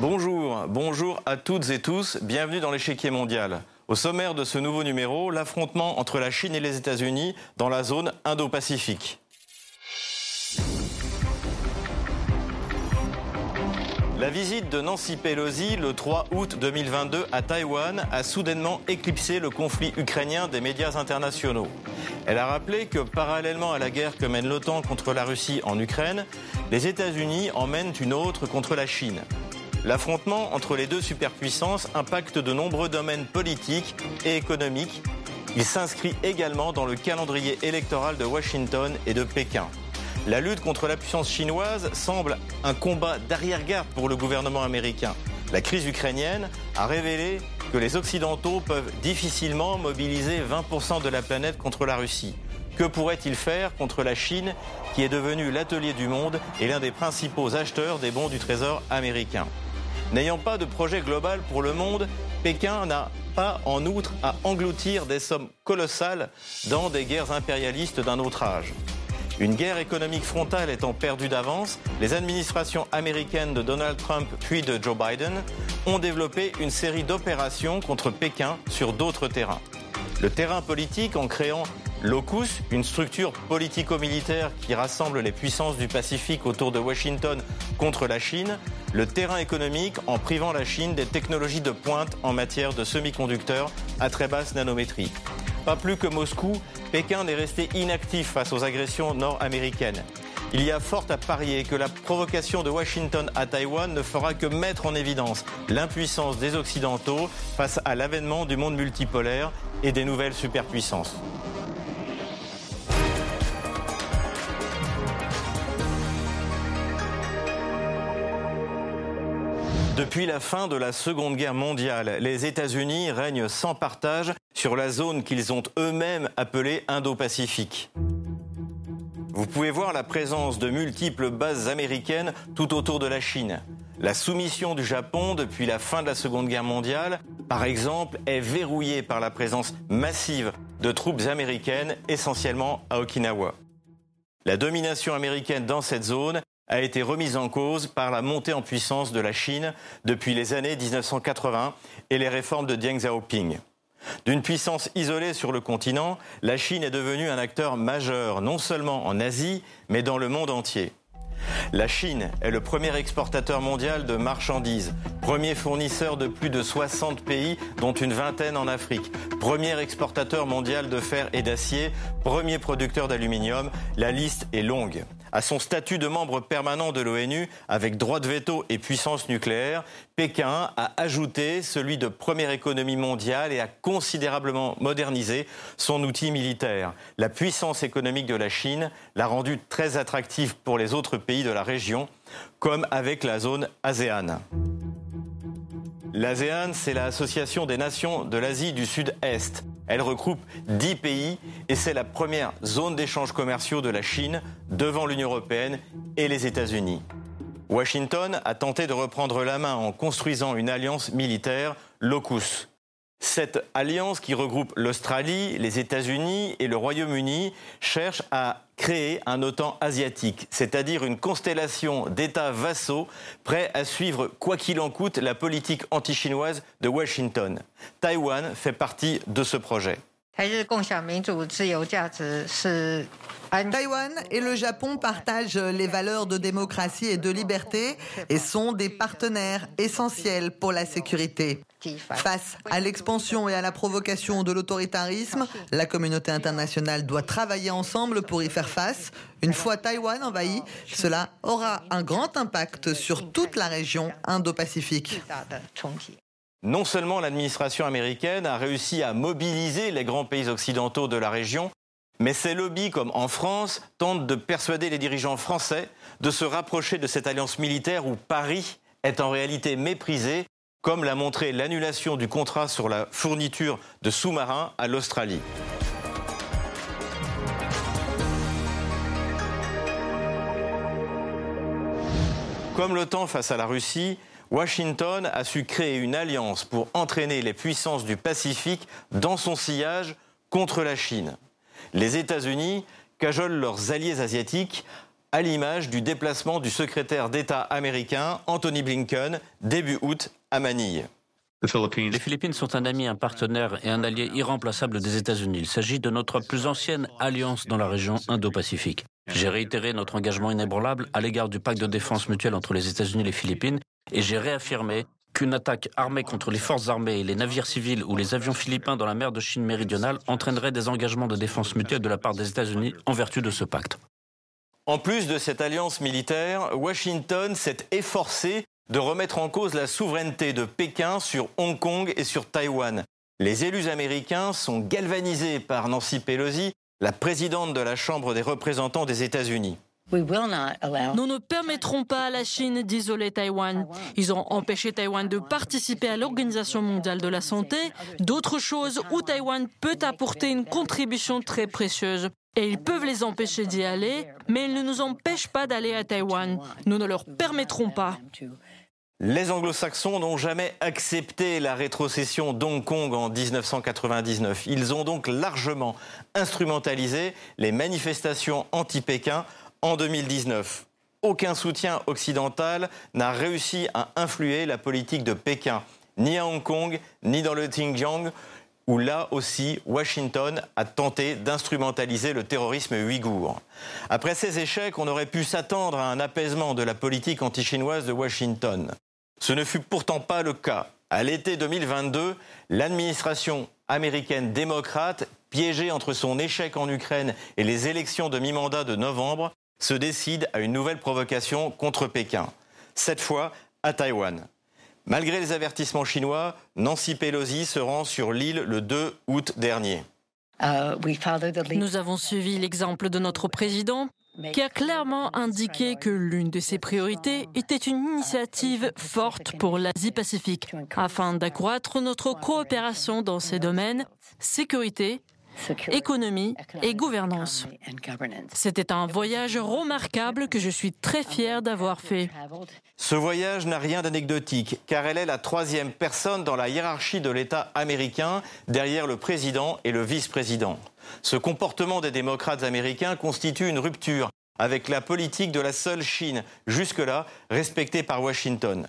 Bonjour, bonjour à toutes et tous, bienvenue dans l'échiquier mondial. Au sommaire de ce nouveau numéro, l'affrontement entre la Chine et les États-Unis dans la zone Indo-Pacifique. La visite de Nancy Pelosi le 3 août 2022 à Taïwan a soudainement éclipsé le conflit ukrainien des médias internationaux. Elle a rappelé que parallèlement à la guerre que mène l'OTAN contre la Russie en Ukraine, les États-Unis en mènent une autre contre la Chine. L'affrontement entre les deux superpuissances impacte de nombreux domaines politiques et économiques. Il s'inscrit également dans le calendrier électoral de Washington et de Pékin. La lutte contre la puissance chinoise semble un combat d'arrière-garde pour le gouvernement américain. La crise ukrainienne a révélé que les Occidentaux peuvent difficilement mobiliser 20% de la planète contre la Russie. Que pourrait-il faire contre la Chine, qui est devenue l'atelier du monde et l'un des principaux acheteurs des bons du Trésor américain? N'ayant pas de projet global pour le monde, Pékin n'a pas en outre à engloutir des sommes colossales dans des guerres impérialistes d'un autre âge. Une guerre économique frontale étant perdue d'avance, les administrations américaines de Donald Trump puis de Joe Biden ont développé une série d'opérations contre Pékin sur d'autres terrains. Le terrain politique en créant l'OCUS, une structure politico-militaire qui rassemble les puissances du Pacifique autour de Washington contre la Chine, le terrain économique en privant la Chine des technologies de pointe en matière de semi-conducteurs à très basse nanométrie. Pas plus que Moscou, Pékin n'est resté inactif face aux agressions nord-américaines. Il y a fort à parier que la provocation de Washington à Taïwan ne fera que mettre en évidence l'impuissance des Occidentaux face à l'avènement du monde multipolaire et des nouvelles superpuissances. Depuis la fin de la Seconde Guerre mondiale, les États-Unis règnent sans partage sur la zone qu'ils ont eux-mêmes appelée Indo-Pacifique. Vous pouvez voir la présence de multiples bases américaines tout autour de la Chine. La soumission du Japon depuis la fin de la Seconde Guerre mondiale, par exemple, est verrouillée par la présence massive de troupes américaines, essentiellement à Okinawa. La domination américaine dans cette zone a été remise en cause par la montée en puissance de la Chine depuis les années 1980 et les réformes de Deng Xiaoping. D'une puissance isolée sur le continent, la Chine est devenue un acteur majeur non seulement en Asie, mais dans le monde entier. La Chine est le premier exportateur mondial de marchandises, premier fournisseur de plus de 60 pays, dont une vingtaine en Afrique, premier exportateur mondial de fer et d'acier, premier producteur d'aluminium, la liste est longue. À son statut de membre permanent de l'ONU, avec droit de veto et puissance nucléaire, Pékin a ajouté celui de première économie mondiale et a considérablement modernisé son outil militaire. La puissance économique de la Chine l'a rendu très attractive pour les autres pays de la région, comme avec la zone ASEAN. L'ASEAN, c'est l'Association des nations de l'Asie du Sud-Est. Elle regroupe 10 pays et c'est la première zone d'échanges commerciaux de la Chine devant l'Union européenne et les États-Unis. Washington a tenté de reprendre la main en construisant une alliance militaire, l'OCUS. Cette alliance qui regroupe l'Australie, les États-Unis et le Royaume-Uni cherche à créer un OTAN asiatique, c'est-à-dire une constellation d'États vassaux prêts à suivre, quoi qu'il en coûte, la politique anti-chinoise de Washington. Taïwan fait partie de ce projet. Taïwan et le Japon partagent les valeurs de démocratie et de liberté et sont des partenaires essentiels pour la sécurité. Face à l'expansion et à la provocation de l'autoritarisme, la communauté internationale doit travailler ensemble pour y faire face. Une fois Taïwan envahi, cela aura un grand impact sur toute la région Indo-Pacifique. Non seulement l'administration américaine a réussi à mobiliser les grands pays occidentaux de la région, mais ces lobbies, comme en France, tentent de persuader les dirigeants français de se rapprocher de cette alliance militaire où Paris est en réalité méprisé, comme l'a montré l'annulation du contrat sur la fourniture de sous-marins à l'Australie. Comme l'OTAN face à la Russie, Washington a su créer une alliance pour entraîner les puissances du Pacifique dans son sillage contre la Chine. Les États-Unis cajolent leurs alliés asiatiques à l'image du déplacement du secrétaire d'État américain Anthony Blinken début août à Manille. Les Philippines sont un ami, un partenaire et un allié irremplaçable des États-Unis. Il s'agit de notre plus ancienne alliance dans la région Indo-Pacifique. J'ai réitéré notre engagement inébranlable à l'égard du pacte de défense mutuelle entre les États-Unis et les Philippines et j'ai réaffirmé qu'une attaque armée contre les forces armées les navires civils ou les avions philippins dans la mer de Chine méridionale entraînerait des engagements de défense mutuelle de la part des États-Unis en vertu de ce pacte. En plus de cette alliance militaire, Washington s'est efforcé de remettre en cause la souveraineté de Pékin sur Hong Kong et sur Taïwan. Les élus américains sont galvanisés par Nancy Pelosi, la présidente de la Chambre des représentants des États-Unis. Nous ne permettrons pas à la Chine d'isoler Taïwan. Ils ont empêché Taïwan de participer à l'Organisation mondiale de la santé, d'autres choses où Taïwan peut apporter une contribution très précieuse. Et ils peuvent les empêcher d'y aller, mais ils ne nous empêchent pas d'aller à Taïwan. Nous ne leur permettrons pas. Les anglo-saxons n'ont jamais accepté la rétrocession d'Hong Kong en 1999. Ils ont donc largement instrumentalisé les manifestations anti-Pékin en 2019. Aucun soutien occidental n'a réussi à influer la politique de Pékin, ni à Hong Kong, ni dans le Xinjiang, où là aussi Washington a tenté d'instrumentaliser le terrorisme ouïghour. Après ces échecs, on aurait pu s'attendre à un apaisement de la politique anti-chinoise de Washington. Ce ne fut pourtant pas le cas. À l'été 2022, l'administration américaine démocrate, piégée entre son échec en Ukraine et les élections de mi-mandat de novembre, se décide à une nouvelle provocation contre Pékin, cette fois à Taïwan. Malgré les avertissements chinois, Nancy Pelosi se rend sur l'île le 2 août dernier. Uh, Nous avons suivi l'exemple de notre président qui a clairement indiqué que l'une de ses priorités était une initiative forte pour l'Asie-Pacifique, afin d'accroître notre coopération dans ces domaines, sécurité, économie et gouvernance. C'était un voyage remarquable que je suis très fier d'avoir fait. Ce voyage n'a rien d'anecdotique, car elle est la troisième personne dans la hiérarchie de l'État américain, derrière le président et le vice-président. Ce comportement des démocrates américains constitue une rupture avec la politique de la seule Chine, jusque-là respectée par Washington,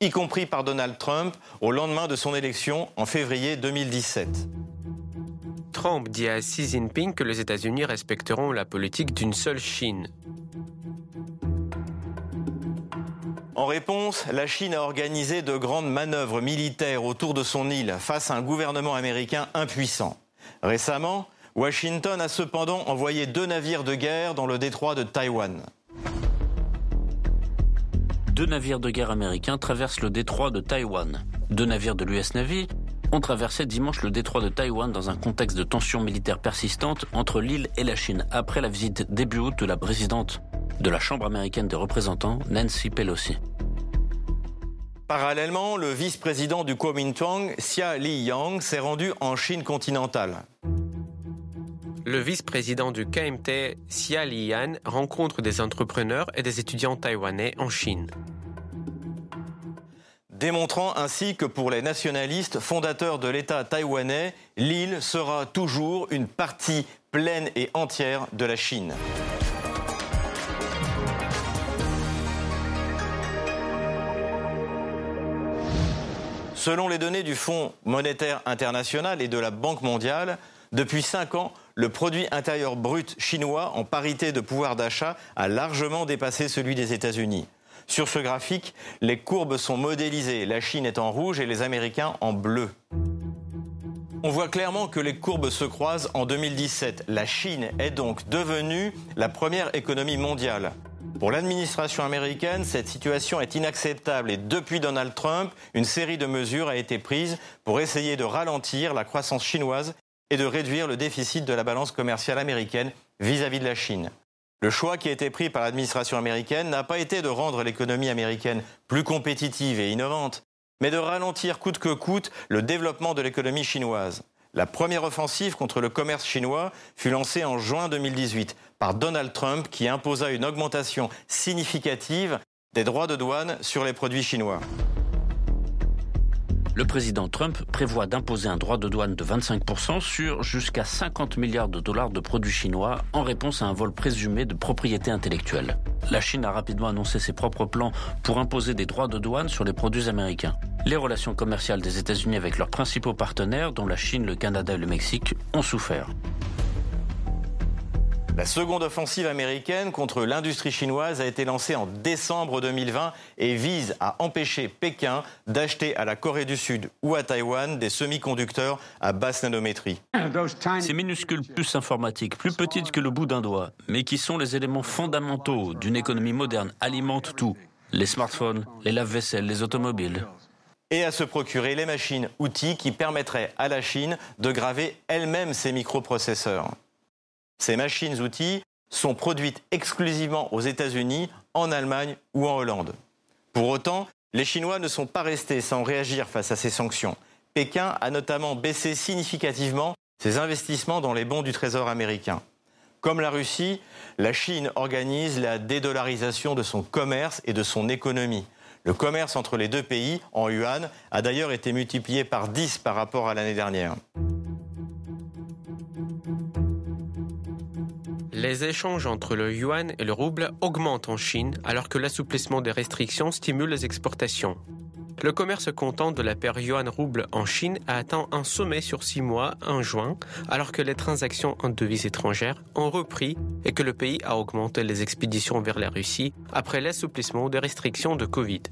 y compris par Donald Trump au lendemain de son élection en février 2017. Trump dit à Xi Jinping que les États-Unis respecteront la politique d'une seule Chine. En réponse, la Chine a organisé de grandes manœuvres militaires autour de son île face à un gouvernement américain impuissant. Récemment, Washington a cependant envoyé deux navires de guerre dans le détroit de Taïwan. Deux navires de guerre américains traversent le détroit de Taïwan. Deux navires de l'US Navy ont traversé dimanche le détroit de Taïwan dans un contexte de tensions militaires persistantes entre l'île et la Chine, après la visite début août de la présidente de la Chambre américaine des représentants, Nancy Pelosi. Parallèlement, le vice-président du Kuomintang, Xia Li-yang, s'est rendu en Chine continentale. Le vice-président du KMT, Xia Liyan, rencontre des entrepreneurs et des étudiants taïwanais en Chine démontrant ainsi que pour les nationalistes fondateurs de l'État taïwanais, l'île sera toujours une partie pleine et entière de la Chine. Selon les données du Fonds monétaire international et de la Banque mondiale, depuis cinq ans, le produit intérieur brut chinois en parité de pouvoir d'achat a largement dépassé celui des États-Unis. Sur ce graphique, les courbes sont modélisées. La Chine est en rouge et les Américains en bleu. On voit clairement que les courbes se croisent en 2017. La Chine est donc devenue la première économie mondiale. Pour l'administration américaine, cette situation est inacceptable et depuis Donald Trump, une série de mesures a été prise pour essayer de ralentir la croissance chinoise et de réduire le déficit de la balance commerciale américaine vis-à-vis -vis de la Chine. Le choix qui a été pris par l'administration américaine n'a pas été de rendre l'économie américaine plus compétitive et innovante, mais de ralentir coûte que coûte le développement de l'économie chinoise. La première offensive contre le commerce chinois fut lancée en juin 2018 par Donald Trump qui imposa une augmentation significative des droits de douane sur les produits chinois. Le président Trump prévoit d'imposer un droit de douane de 25% sur jusqu'à 50 milliards de dollars de produits chinois en réponse à un vol présumé de propriété intellectuelle. La Chine a rapidement annoncé ses propres plans pour imposer des droits de douane sur les produits américains. Les relations commerciales des États-Unis avec leurs principaux partenaires, dont la Chine, le Canada et le Mexique, ont souffert. La seconde offensive américaine contre l'industrie chinoise a été lancée en décembre 2020 et vise à empêcher Pékin d'acheter à la Corée du Sud ou à Taïwan des semi-conducteurs à basse nanométrie. Ces minuscules puces informatiques, plus petites que le bout d'un doigt, mais qui sont les éléments fondamentaux d'une économie moderne, alimentent tout. Les smartphones, les lave-vaisselle, les automobiles et à se procurer les machines outils qui permettraient à la Chine de graver elle-même ses microprocesseurs. Ces machines-outils sont produites exclusivement aux États-Unis, en Allemagne ou en Hollande. Pour autant, les Chinois ne sont pas restés sans réagir face à ces sanctions. Pékin a notamment baissé significativement ses investissements dans les bons du Trésor américain. Comme la Russie, la Chine organise la dédollarisation de son commerce et de son économie. Le commerce entre les deux pays, en yuan, a d'ailleurs été multiplié par 10 par rapport à l'année dernière. Les échanges entre le yuan et le rouble augmentent en Chine alors que l'assouplissement des restrictions stimule les exportations. Le commerce comptant de la paire yuan-rouble en Chine a atteint un sommet sur six mois en juin, alors que les transactions en devises étrangères ont repris et que le pays a augmenté les expéditions vers la Russie après l'assouplissement des restrictions de Covid.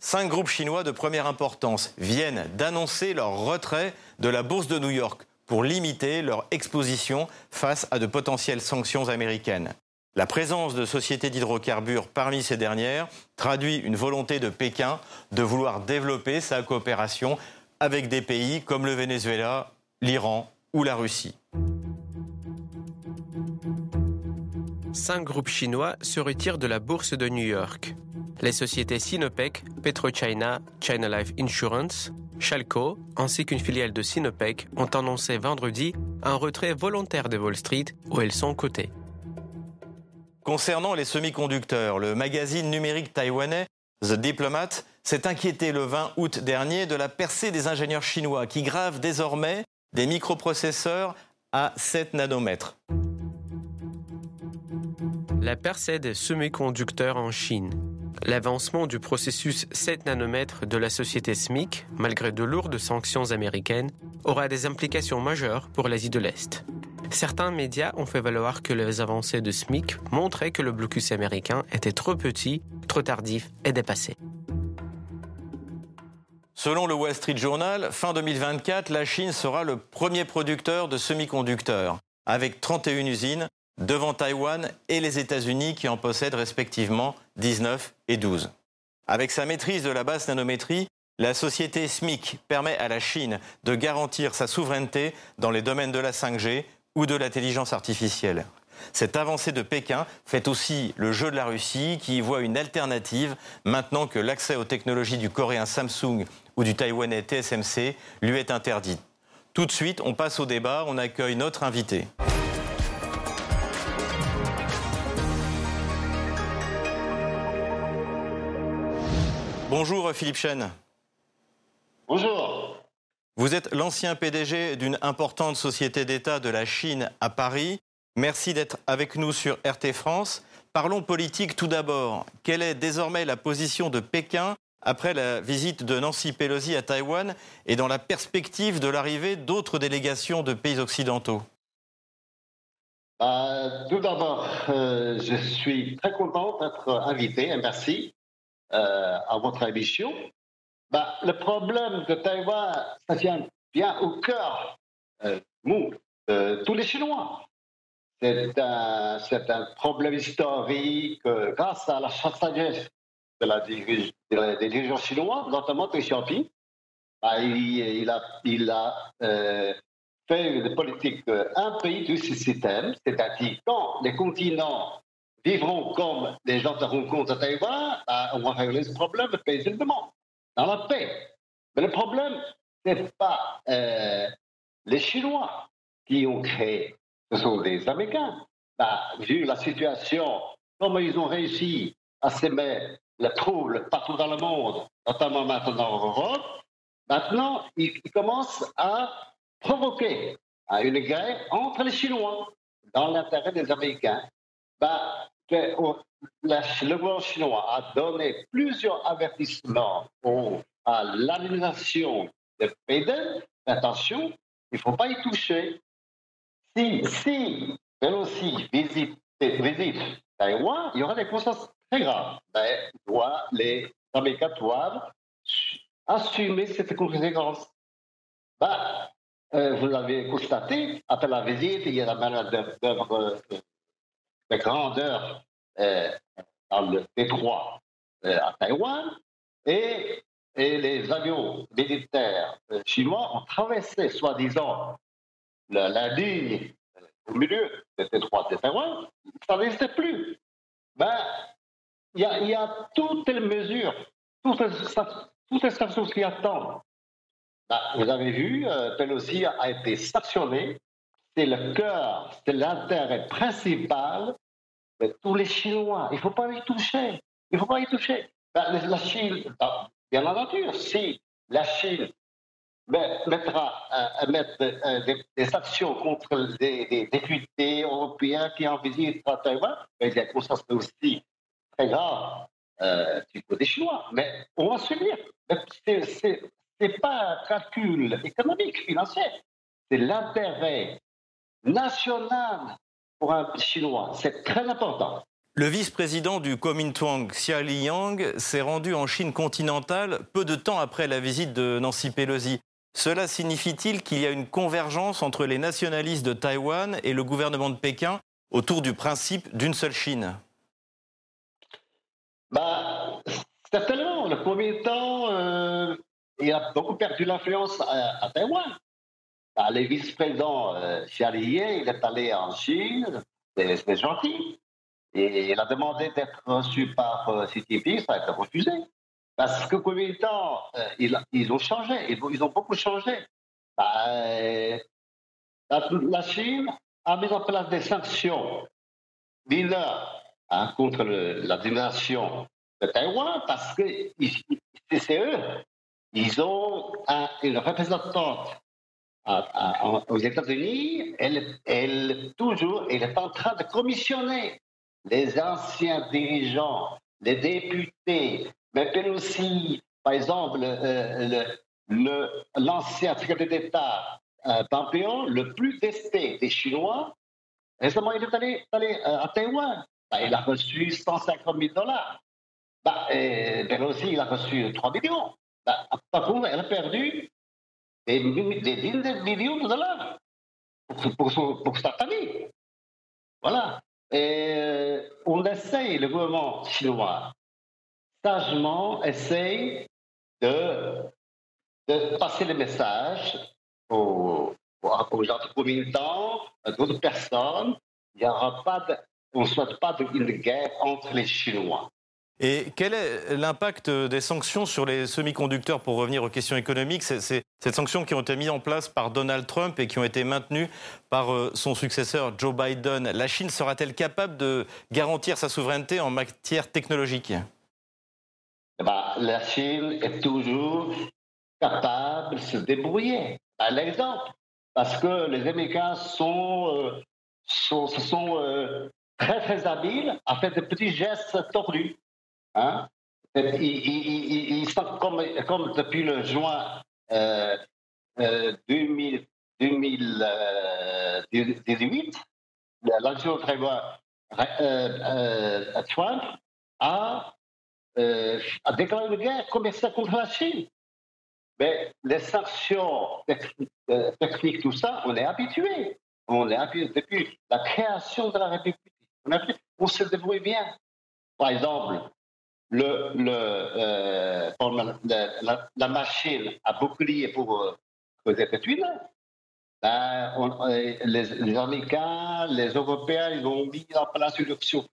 Cinq groupes chinois de première importance viennent d'annoncer leur retrait de la bourse de New York pour limiter leur exposition face à de potentielles sanctions américaines. La présence de sociétés d'hydrocarbures parmi ces dernières traduit une volonté de Pékin de vouloir développer sa coopération avec des pays comme le Venezuela, l'Iran ou la Russie. Cinq groupes chinois se retirent de la bourse de New York. Les sociétés Sinopec, PetroChina, China Life Insurance, Chalco, ainsi qu'une filiale de Sinopec, ont annoncé vendredi un retrait volontaire de Wall Street où elles sont cotées. Concernant les semi-conducteurs, le magazine numérique taïwanais The Diplomat s'est inquiété le 20 août dernier de la percée des ingénieurs chinois qui gravent désormais des microprocesseurs à 7 nanomètres. La percée des semi-conducteurs en Chine L'avancement du processus 7 nanomètres de la société SMIC, malgré de lourdes sanctions américaines, aura des implications majeures pour l'Asie de l'Est. Certains médias ont fait valoir que les avancées de SMIC montraient que le blocus américain était trop petit, trop tardif et dépassé. Selon le Wall Street Journal, fin 2024, la Chine sera le premier producteur de semi-conducteurs, avec 31 usines devant Taïwan et les États-Unis qui en possèdent respectivement 19 et 12. Avec sa maîtrise de la basse nanométrie, la société SMIC permet à la Chine de garantir sa souveraineté dans les domaines de la 5G ou de l'intelligence artificielle. Cette avancée de Pékin fait aussi le jeu de la Russie qui y voit une alternative maintenant que l'accès aux technologies du coréen Samsung ou du taïwanais TSMC lui est interdit. Tout de suite, on passe au débat, on accueille notre invité. Bonjour Philippe Chen. Bonjour. Vous êtes l'ancien PDG d'une importante société d'État de la Chine à Paris. Merci d'être avec nous sur RT France. Parlons politique tout d'abord. Quelle est désormais la position de Pékin après la visite de Nancy Pelosi à Taïwan et dans la perspective de l'arrivée d'autres délégations de pays occidentaux? Bah, Tout d'abord, euh, je suis très content d'être invité merci. Euh, à votre émission, bah, le problème de Taïwan, ça vient bien au cœur euh, de tous les Chinois. C'est un, un problème historique euh, grâce à la sagesse de la, des dirigeants chinois, notamment Deng Xiaoping. Bah, il, a, il a euh, fait une politique un pays, deux systèmes, c'est-à-dire quand les continents vivront comme des gens de rencontre à Taïwan, on va régler ce problème paisiblement, dans la paix. Mais le problème, ce n'est pas euh, les Chinois qui ont créé, ce sont des Américains. Bah, vu la situation, comment ils ont réussi à s'aimer le trouble partout dans le monde, notamment maintenant en Europe, maintenant, il, commence à provoquer une guerre entre les Chinois dans l'intérêt des Américains. Bah, le gouvernement chinois a donné plusieurs avertissements à l'administration de Biden. Attention, il ne faut pas y toucher. Si, si Pelosi visite, visite Taïwan, il y aura des conséquences très graves. Ben, les Américains doivent assumer cette conséquence. Ben, euh, vous l'avez constaté, après la visite, il y a la manière d'œuvre de grandeur euh, dans le détroit euh, à Taïwan, et, et, les avions militaires chinois ont traversé, soi-disant, la, la, ligne au milieu de détroit de Taïwan, ça n'existait plus. Ben, il y, a toutes les mesures, toutes les, les sanctions qui attendent. Ben, vous avez vu, euh, Pelosi a été sanctionné. C'est le cœur, c'est l'intérêt principal de tous les Chinois. Il ne faut pas y toucher. Il ne faut pas y toucher. Ben, la Chine, ben, bien entendu, si la Chine mettra à mettre euh, des, actions contre des, députés européens qui en visite à Taïwan, mais il y a conscience aussi très grave euh, du côté chinois. Mais on va subir. Ce n'est pas un calcul économique, financier. C'est l'intérêt national pour un Chinois. C'est très important. Le vice-président du Kuomintang, Xia Liyang, s'est rendu en Chine continentale peu de temps après la visite de Nancy Pelosi. Cela signifie-t-il qu'il y a une convergence entre les nationalistes de Taïwan et le gouvernement de Pékin autour du principe d'une seule Chine? Bah, Certainement. Le premier temps, euh, il a beaucoup perdu l'influence à, Taïwan. Bah, les vice-présidents euh, il est allé en Chine, c'est gentil. Et il a demandé d'être reçu par euh, Jinping, ça a été refusé. Parce que combien de temps euh, ils, ont changé, ils, ont beaucoup changé. Bah, euh, la, Chine a mis en place des sanctions mineures hein, contre l'administration de Taïwan parce que c'est eux. Ils ont une représentante aux États-Unis, elle, elle, toujours, elle est en train de commissionner les anciens dirigeants, les députés, mais aussi, par exemple, euh, l'ancien secrétaire d'État euh, le plus testé des Chinois, récemment, il est allé, euh, à Taïwan. Bah, il a reçu 150 000 dollars. Bah, Pelosi, il a reçu 3 millions. Bah, par contre, elle a perdu des, dizaines de millions de dollars pour, pour, pour. Voilà. Et on essaye, le gouvernement chinois, sagement essaye de, de passer le message aux, aux gens communicants, à d'autres personnes. Il y aura pas on ne souhaite pas une guerre entre les Chinois. Et quel est l'impact des sanctions sur les semi-conducteurs pour revenir aux questions économiques C'est ces sanctions qui ont été mises en place par Donald Trump et qui ont été maintenues par euh, son successeur Joe Biden. La Chine sera-t-elle capable de garantir sa souveraineté en matière technologique? Eh ben, la Chine est toujours capable de se débrouiller. Par l'exemple, parce que les Américains sont, euh, euh, très très habiles à faire des petits gestes tordus. Hein? Ils, ils, ils, sont comme, comme depuis le juin euh, 2000, 2018, l'administration Trump a euh, a déclaré une guerre commerciale contre la Chine. Mais les sanctions euh, techniques, tout ça, on est habitué. On est habitué depuis la création de la République. On, se débrouille bien. Par exemple, le, le, euh, la, machine à bouclier pour, les États-Unis, ben, les, les, Américains, les Européens, ils ont mis en place une option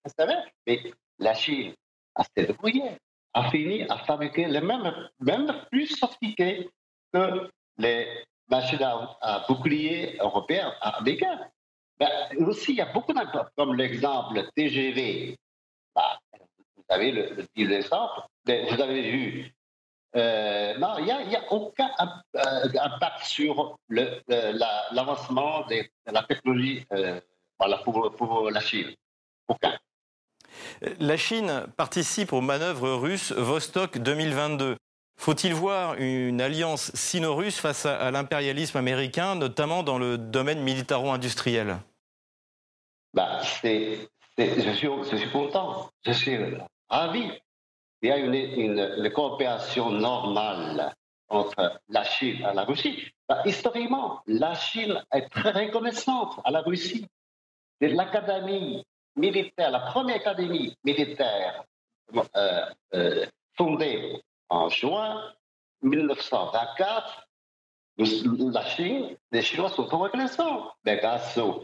mais la Chine, à se débrouiller, a fini à fabriquer les mêmes, même plus sophistiqués que les machines à, bouclier européens, américains. Ben, aussi, il y a beaucoup d'impôts, comme l'exemple TGV. Ben, avez le, le exemple. Vous avez vu. Euh, non, il n'y a, a, aucun euh, impact sur l'avancement de la technologie euh, pour, pour, la Chine. Aucun. La Chine participe aux manœuvres russes Vostok 2022. Faut-il voir une alliance sino-russe face à, l'impérialisme américain, notamment dans le domaine militaro-industriel? Bah, je, suis, je suis content, je suis ravi. Il y a une, coopération normale entre la Chine et la Russie. Bah, historiquement, la Chine est très reconnaissante à la Russie. C'est l'académie militaire, la première académie militaire euh, euh, fondée en juin 1924, la Chine, les Chinois sont reconnaissants. Mais grâce, aux,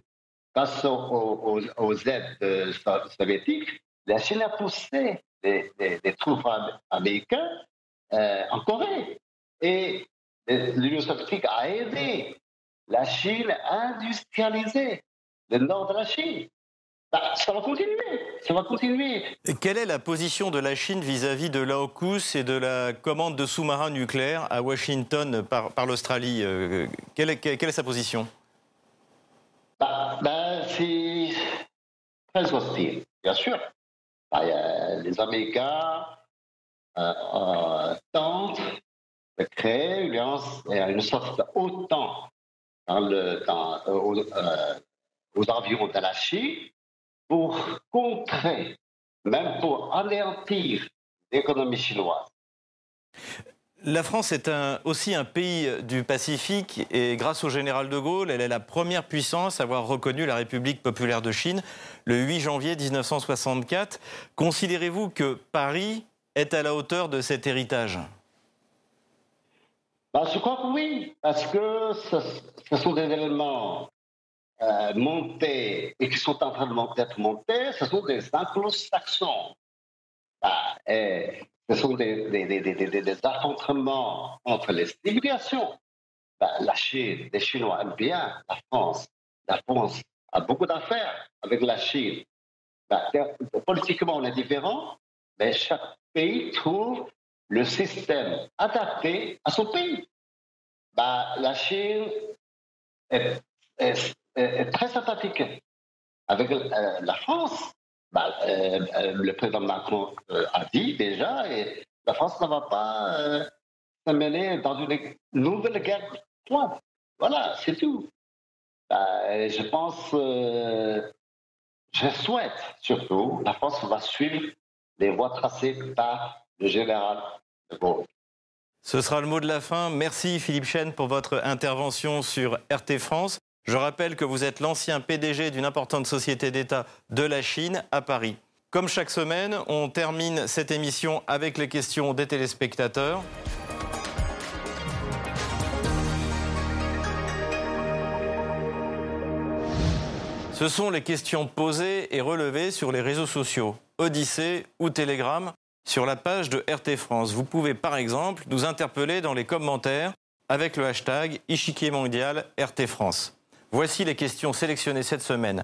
aides euh, soviétiques, la Chine a poussé des, troupes américaines euh, en Corée. Et l'Union soviétique a aidé la Chine à industrialiser le nord de la Chine. Bah, ça va continuer, ça va continuer. quelle est la position de la Chine vis-à-vis de l'AUKUS et de la commande de sous-marins nucléaires à Washington par, par l'Australie euh, quelle, quelle, est sa position? Bah, bah, C'est très hostile, bien sûr. Les Américains euh, euh, tentent de créer une, sorte le, dans, aux, aux environs de la Chine pour contrer, même pour anéantir l'économie chinoise. La France est aussi un pays du Pacifique et grâce au général de Gaulle, elle est la première puissance à avoir reconnu la République populaire de Chine le 8 janvier 1964. Considérez-vous que Paris est à la hauteur de cet héritage? Bah, Je crois que oui, parce que ce sont des éléments euh, montés et qui sont en train d'être montés, ce sont des anglo-saxons. Ah, ce sont des, affrontements entre les civilisations. Bah, la Chine, les Chinois aiment bien la France. La France a beaucoup d'affaires avec la Chine. Bah, politiquement, on est différent, mais chaque pays trouve le système adapté à son pays. Bah, la Chine est très sympathique avec euh, la France. Bah, euh, euh, le président Macron a dit déjà, et la France ne va pas se mêler dans une nouvelle guerre froide. Voilà, c'est tout. Bah, je pense, je souhaite surtout, la France va suivre les voies tracées par le général de Gaulle. Ce sera le mot de la fin. Merci Philippe Chen pour votre intervention sur RT France. Je rappelle que vous êtes l'ancien PDG d'une importante société d'État de la Chine à Paris. Comme chaque semaine, on termine cette émission avec les questions des téléspectateurs. Ce sont les questions posées et relevées sur les réseaux sociaux, Odyssée ou Telegram, sur la page de RT France. Vous pouvez par exemple nous interpeller dans les commentaires avec le hashtag Ichiquier Mondial RT France. Voici les questions sélectionnées cette semaine.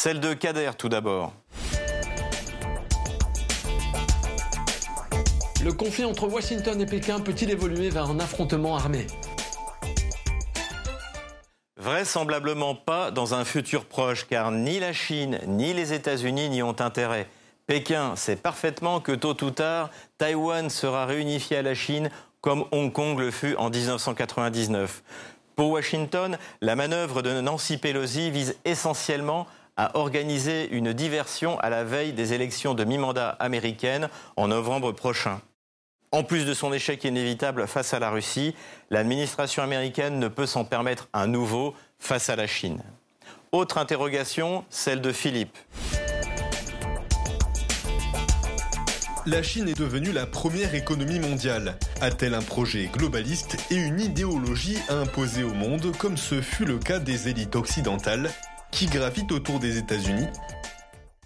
Celle de Kader tout d'abord. Le conflit entre Washington et Pékin peut-il évoluer vers un affrontement armé? Vraisemblablement pas dans un futur proche, car ni la Chine ni les États-Unis n'y ont intérêt. Pékin sait parfaitement que tôt ou tard, Taïwan sera réunifié à la Chine comme Hong Kong le fut en 1999. Pour Washington, la manœuvre de Nancy Pelosi vise essentiellement à organiser une diversion à la veille des élections de mi-mandat américaines en novembre prochain. En plus de son échec inévitable face à la Russie, l'administration américaine ne peut s'en permettre un nouveau face à la Chine. Autre interrogation, celle de Philippe. La Chine est devenue la première économie mondiale. A-t-elle un projet globaliste et une idéologie à imposer au monde comme ce fut le cas des élites occidentales qui gravitent autour des États-Unis?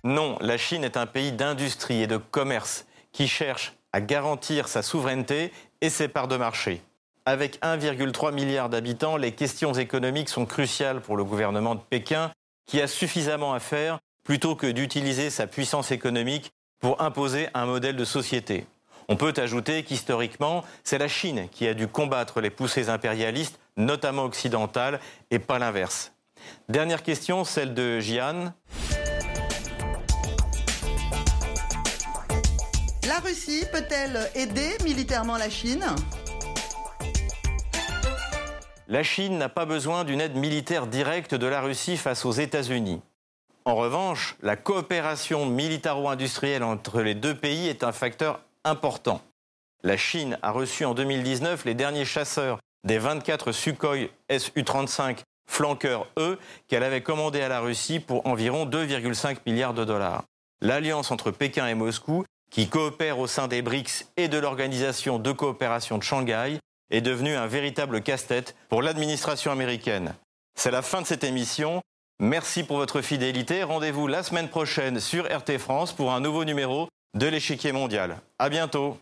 Non, la Chine est un pays d'industrie et de commerce qui cherche à garantir sa souveraineté et ses parts de marché. Avec 1,3 milliard d'habitants, les questions économiques sont cruciales pour le gouvernement de Pékin qui a suffisamment à faire plutôt que d'utiliser sa puissance économique pour imposer un modèle de société. On peut ajouter qu'historiquement, c'est la Chine qui a dû combattre les poussées impérialistes, notamment occidentales, et pas l'inverse. Dernière question, celle de Jian. La Russie peut-elle aider militairement la Chine? La Chine n'a pas besoin d'une aide militaire directe de la Russie face aux États-Unis. En revanche, la coopération militaro-industrielle entre les deux pays est un facteur important. La Chine a reçu en 2019 les derniers chasseurs des 24 Sukhoi Su-35 flanqueurs E qu'elle avait commandés à la Russie pour environ 2,5 milliards de dollars. L'alliance entre Pékin et Moscou, qui coopère au sein des BRICS et de l'Organisation de coopération de Shanghai, est devenue un véritable casse-tête pour l'administration américaine. C'est la fin de cette émission. Merci pour votre fidélité. Rendez-vous la semaine prochaine sur RT France pour un nouveau numéro de l'échiquier mondial. À bientôt.